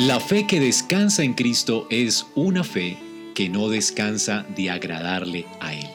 La fe que descansa en Cristo es una fe que no descansa de agradarle a Él.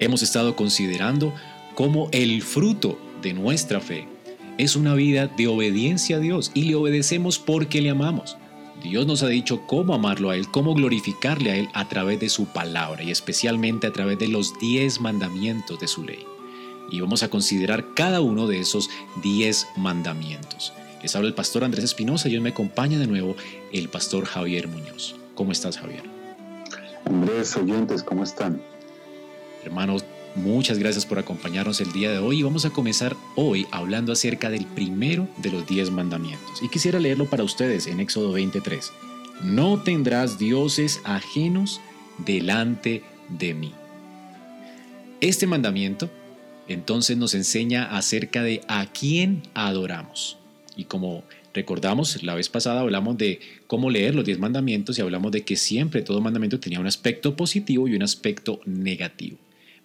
Hemos estado considerando cómo el fruto de nuestra fe es una vida de obediencia a Dios y le obedecemos porque le amamos. Dios nos ha dicho cómo amarlo a Él, cómo glorificarle a Él a través de su palabra y especialmente a través de los diez mandamientos de su ley. Y vamos a considerar cada uno de esos diez mandamientos. Les habla el pastor Andrés Espinosa y hoy me acompaña de nuevo el pastor Javier Muñoz. ¿Cómo estás, Javier? Andrés, oyentes, ¿cómo están? Hermanos, muchas gracias por acompañarnos el día de hoy y vamos a comenzar hoy hablando acerca del primero de los diez mandamientos. Y quisiera leerlo para ustedes en Éxodo 23. No tendrás dioses ajenos delante de mí. Este mandamiento entonces nos enseña acerca de a quién adoramos. Y como recordamos, la vez pasada hablamos de cómo leer los diez mandamientos y hablamos de que siempre todo mandamiento tenía un aspecto positivo y un aspecto negativo.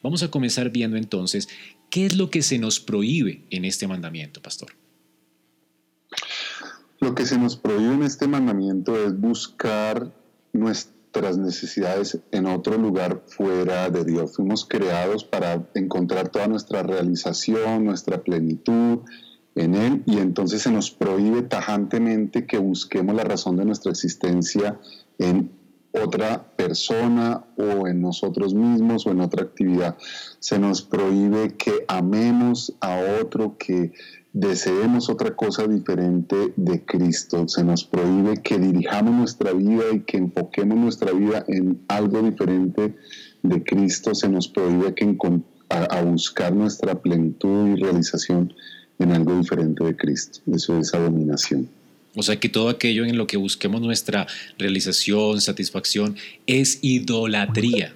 Vamos a comenzar viendo entonces qué es lo que se nos prohíbe en este mandamiento, pastor. Lo que se nos prohíbe en este mandamiento es buscar nuestras necesidades en otro lugar fuera de Dios. Fuimos creados para encontrar toda nuestra realización, nuestra plenitud, en Él y entonces se nos prohíbe tajantemente que busquemos la razón de nuestra existencia en otra persona o en nosotros mismos o en otra actividad. Se nos prohíbe que amemos a otro, que deseemos otra cosa diferente de Cristo. Se nos prohíbe que dirijamos nuestra vida y que enfoquemos nuestra vida en algo diferente de Cristo. Se nos prohíbe que a buscar nuestra plenitud y realización en algo diferente de Cristo. Eso es abominación. O sea que todo aquello en lo que busquemos nuestra realización, satisfacción, es idolatría.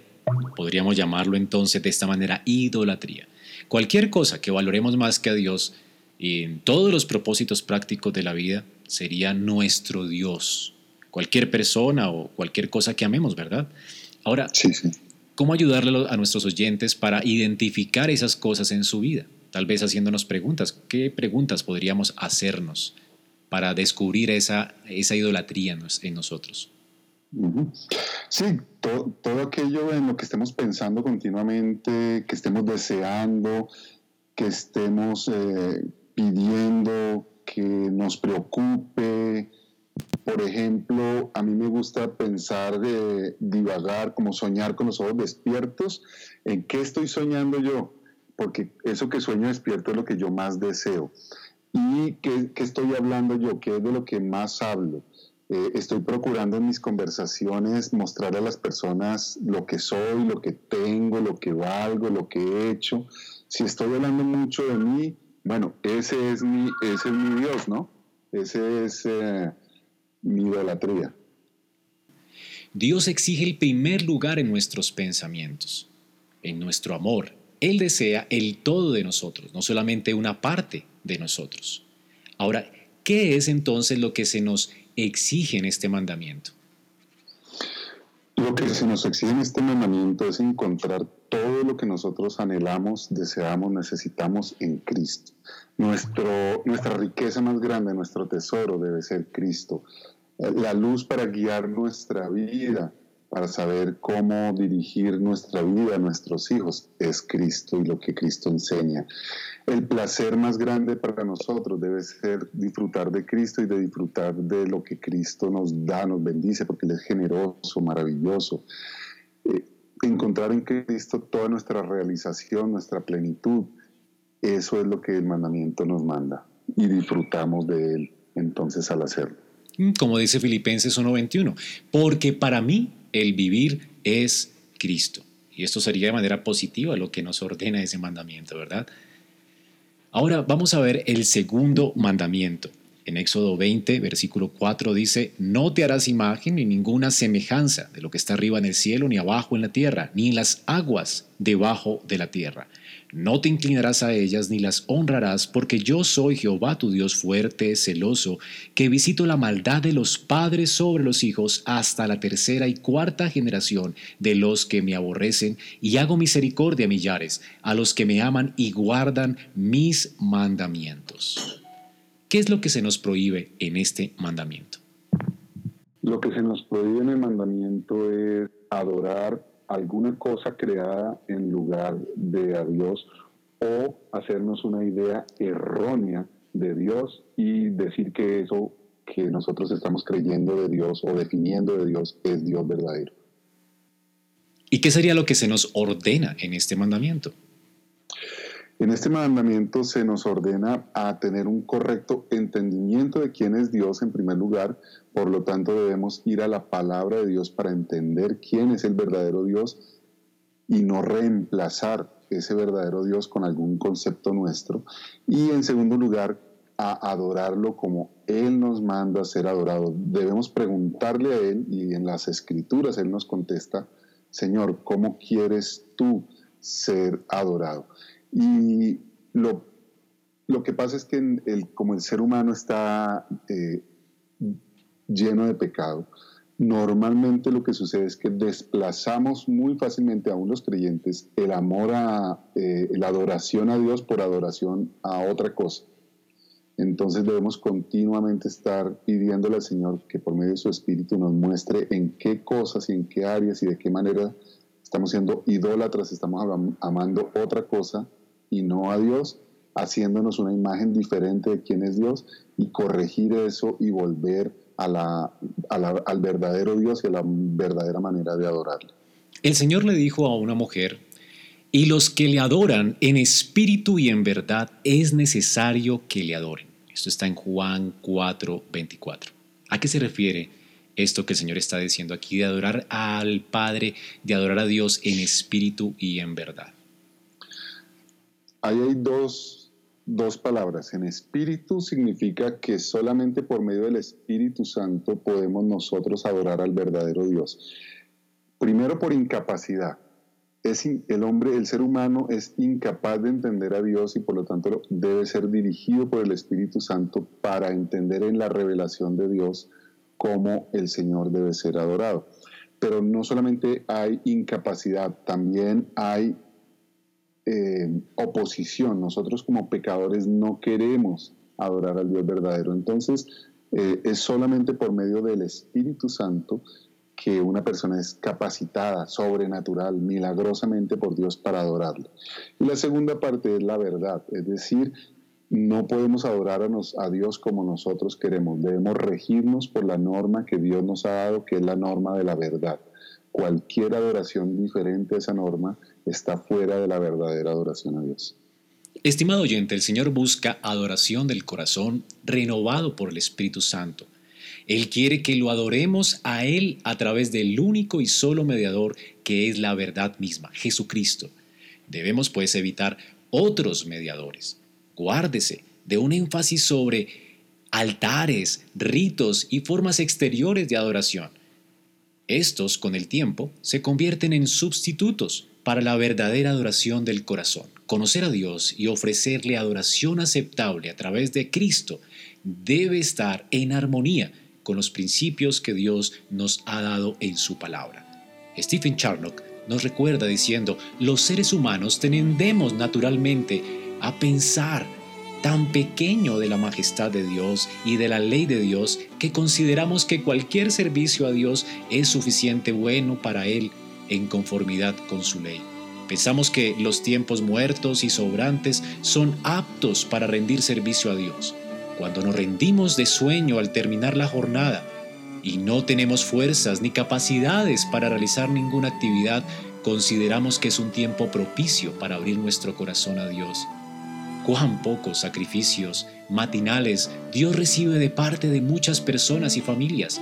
Podríamos llamarlo entonces de esta manera idolatría. Cualquier cosa que valoremos más que a Dios en todos los propósitos prácticos de la vida sería nuestro Dios. Cualquier persona o cualquier cosa que amemos, ¿verdad? Ahora, ¿cómo ayudarle a nuestros oyentes para identificar esas cosas en su vida? Tal vez haciéndonos preguntas. ¿Qué preguntas podríamos hacernos para descubrir esa, esa idolatría en nosotros? Sí, todo, aquello en lo que estemos pensando continuamente, que estemos deseando, que estemos eh, pidiendo, que nos preocupe. Por ejemplo, a mí me gusta pensar de divagar, como soñar con los ojos despiertos. ¿En qué estoy soñando yo? Porque eso que sueño despierto es lo que yo más deseo. ¿Y qué, estoy hablando yo? ¿Qué es de lo que más hablo? Eh, estoy procurando en mis conversaciones mostrar a las personas lo que soy, lo que tengo, lo que valgo, lo que he hecho. Si estoy hablando mucho de mí, bueno, ese es mi, ese es mi Dios, ¿no? Ese es eh, mi idolatría. Dios exige el primer lugar en nuestros pensamientos, en nuestro amor, él desea el todo de nosotros, no solamente una parte de nosotros. Ahora, ¿qué es entonces lo que se nos exige en este mandamiento? Lo que se nos exige en este mandamiento es encontrar todo lo que nosotros anhelamos, deseamos, necesitamos en Cristo. Nuestra riqueza más grande, nuestro tesoro debe ser Cristo. La luz para guiar nuestra vida para saber cómo dirigir nuestra vida a nuestros hijos es Cristo y lo que Cristo enseña. El placer más grande para nosotros debe ser disfrutar de Cristo y de disfrutar de lo que Cristo nos da, nos bendice, porque Él es generoso, maravilloso. Eh, encontrar en Cristo toda nuestra realización, nuestra plenitud, eso es lo que el mandamiento nos manda y disfrutamos de Él entonces al hacerlo. Mm, como dice Filipenses 1.21, porque para mí el vivir es Cristo. Y esto sería de manera positiva lo que nos ordena ese mandamiento, ¿verdad? Ahora vamos a ver el segundo mandamiento. En Éxodo 20, versículo 4 dice, no te harás imagen ni ninguna semejanza de lo que está arriba en el cielo, ni abajo en la tierra, ni en las aguas debajo de la tierra. No te inclinarás a ellas ni las honrarás, porque yo soy Jehová tu Dios fuerte, celoso, que visito la maldad de los padres sobre los hijos hasta la tercera y cuarta generación de los que me aborrecen, y hago misericordia a millares, a los que me aman y guardan mis mandamientos. ¿Qué es lo que se nos prohíbe en este mandamiento? Lo que se nos prohíbe en el mandamiento es adorar alguna cosa creada en lugar de a Dios o hacernos una idea errónea de Dios y decir que eso que nosotros estamos creyendo de Dios o definiendo de Dios es Dios verdadero. ¿Y qué sería lo que se nos ordena en este mandamiento? En este mandamiento se nos ordena a tener un correcto entendimiento de quién es Dios en primer lugar, por lo tanto debemos ir a la palabra de Dios para entender quién es el verdadero Dios y no reemplazar ese verdadero Dios con algún concepto nuestro. Y en segundo lugar, a adorarlo como Él nos manda a ser adorado. Debemos preguntarle a Él y en las escrituras Él nos contesta, Señor, ¿cómo quieres tú ser adorado? Y lo, lo que pasa es que el, como el ser humano está eh, lleno de pecado, normalmente lo que sucede es que desplazamos muy fácilmente, aún los creyentes, el amor a eh, la adoración a Dios por adoración a otra cosa. Entonces debemos continuamente estar pidiéndole al Señor que por medio de su Espíritu nos muestre en qué cosas y en qué áreas y de qué manera estamos siendo idólatras, estamos amando otra cosa y no a Dios, haciéndonos una imagen diferente de quién es Dios y corregir eso y volver al verdadero Dios y a la verdadera manera de adorarle. El Señor le dijo a una mujer, y los que le adoran en espíritu y en verdad es necesario que le adoren. Esto está en Juan 4, 24. ¿A qué se refiere esto que el Señor está diciendo aquí de adorar al Padre, de adorar a Dios en espíritu y en verdad? Ahí hay dos, dos palabras. En espíritu significa que solamente por medio del Espíritu Santo podemos nosotros adorar al verdadero Dios. Primero por incapacidad. El hombre, el ser humano es incapaz de entender a Dios y por lo tanto debe ser dirigido por el Espíritu Santo para entender en la revelación de Dios cómo el Señor debe ser adorado. Pero no solamente hay incapacidad, también hay eh, oposición. Nosotros como pecadores no queremos adorar al Dios verdadero. Entonces, eh, es solamente por medio del Espíritu Santo que una persona es capacitada, sobrenatural, milagrosamente por Dios para adorarle. Y la segunda parte es la verdad, es decir, no podemos adorar a, Dios como nosotros queremos, debemos regirnos por la norma que Dios nos ha dado, que es la norma de la verdad. Cualquier adoración diferente a esa norma está fuera de la verdadera adoración a Dios. Estimado oyente, el Señor busca adoración del corazón renovado por el Espíritu Santo. Él quiere que lo adoremos a Él a través del único y solo mediador que es la verdad misma, Jesucristo. Debemos pues evitar otros mediadores. Guárdese de un énfasis sobre altares, ritos y formas exteriores de adoración. Estos, con el tiempo, se convierten en sustitutos para la verdadera adoración del corazón. Conocer a Dios y ofrecerle adoración aceptable a través de Cristo debe estar en armonía con los principios que Dios nos ha dado en su palabra. Stephen Charnock nos recuerda diciendo, los seres humanos tendemos naturalmente a pensar tan pequeño de la majestad de Dios y de la ley de Dios que consideramos que cualquier servicio a Dios es suficiente bueno para Él en conformidad con su ley. Pensamos que los tiempos muertos y sobrantes son aptos para rendir servicio a Dios. Cuando nos rendimos de sueño al terminar la jornada y no tenemos fuerzas ni capacidades para realizar ninguna actividad, consideramos que es un tiempo propicio para abrir nuestro corazón a Dios. Cuán pocos sacrificios matinales Dios recibe de parte de muchas personas y familias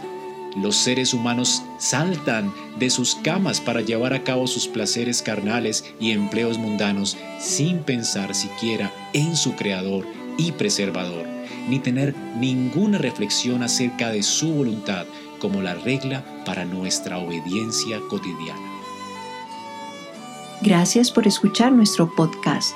los seres humanos saltan de sus camas para llevar a cabo sus placeres carnales y empleos mundanos sin pensar siquiera en su Creador y Preservador, ni tener ninguna reflexión acerca de su voluntad como la regla para nuestra obediencia cotidiana. Gracias por escuchar nuestro podcast